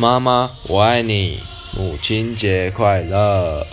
妈妈我爱你母亲节快乐。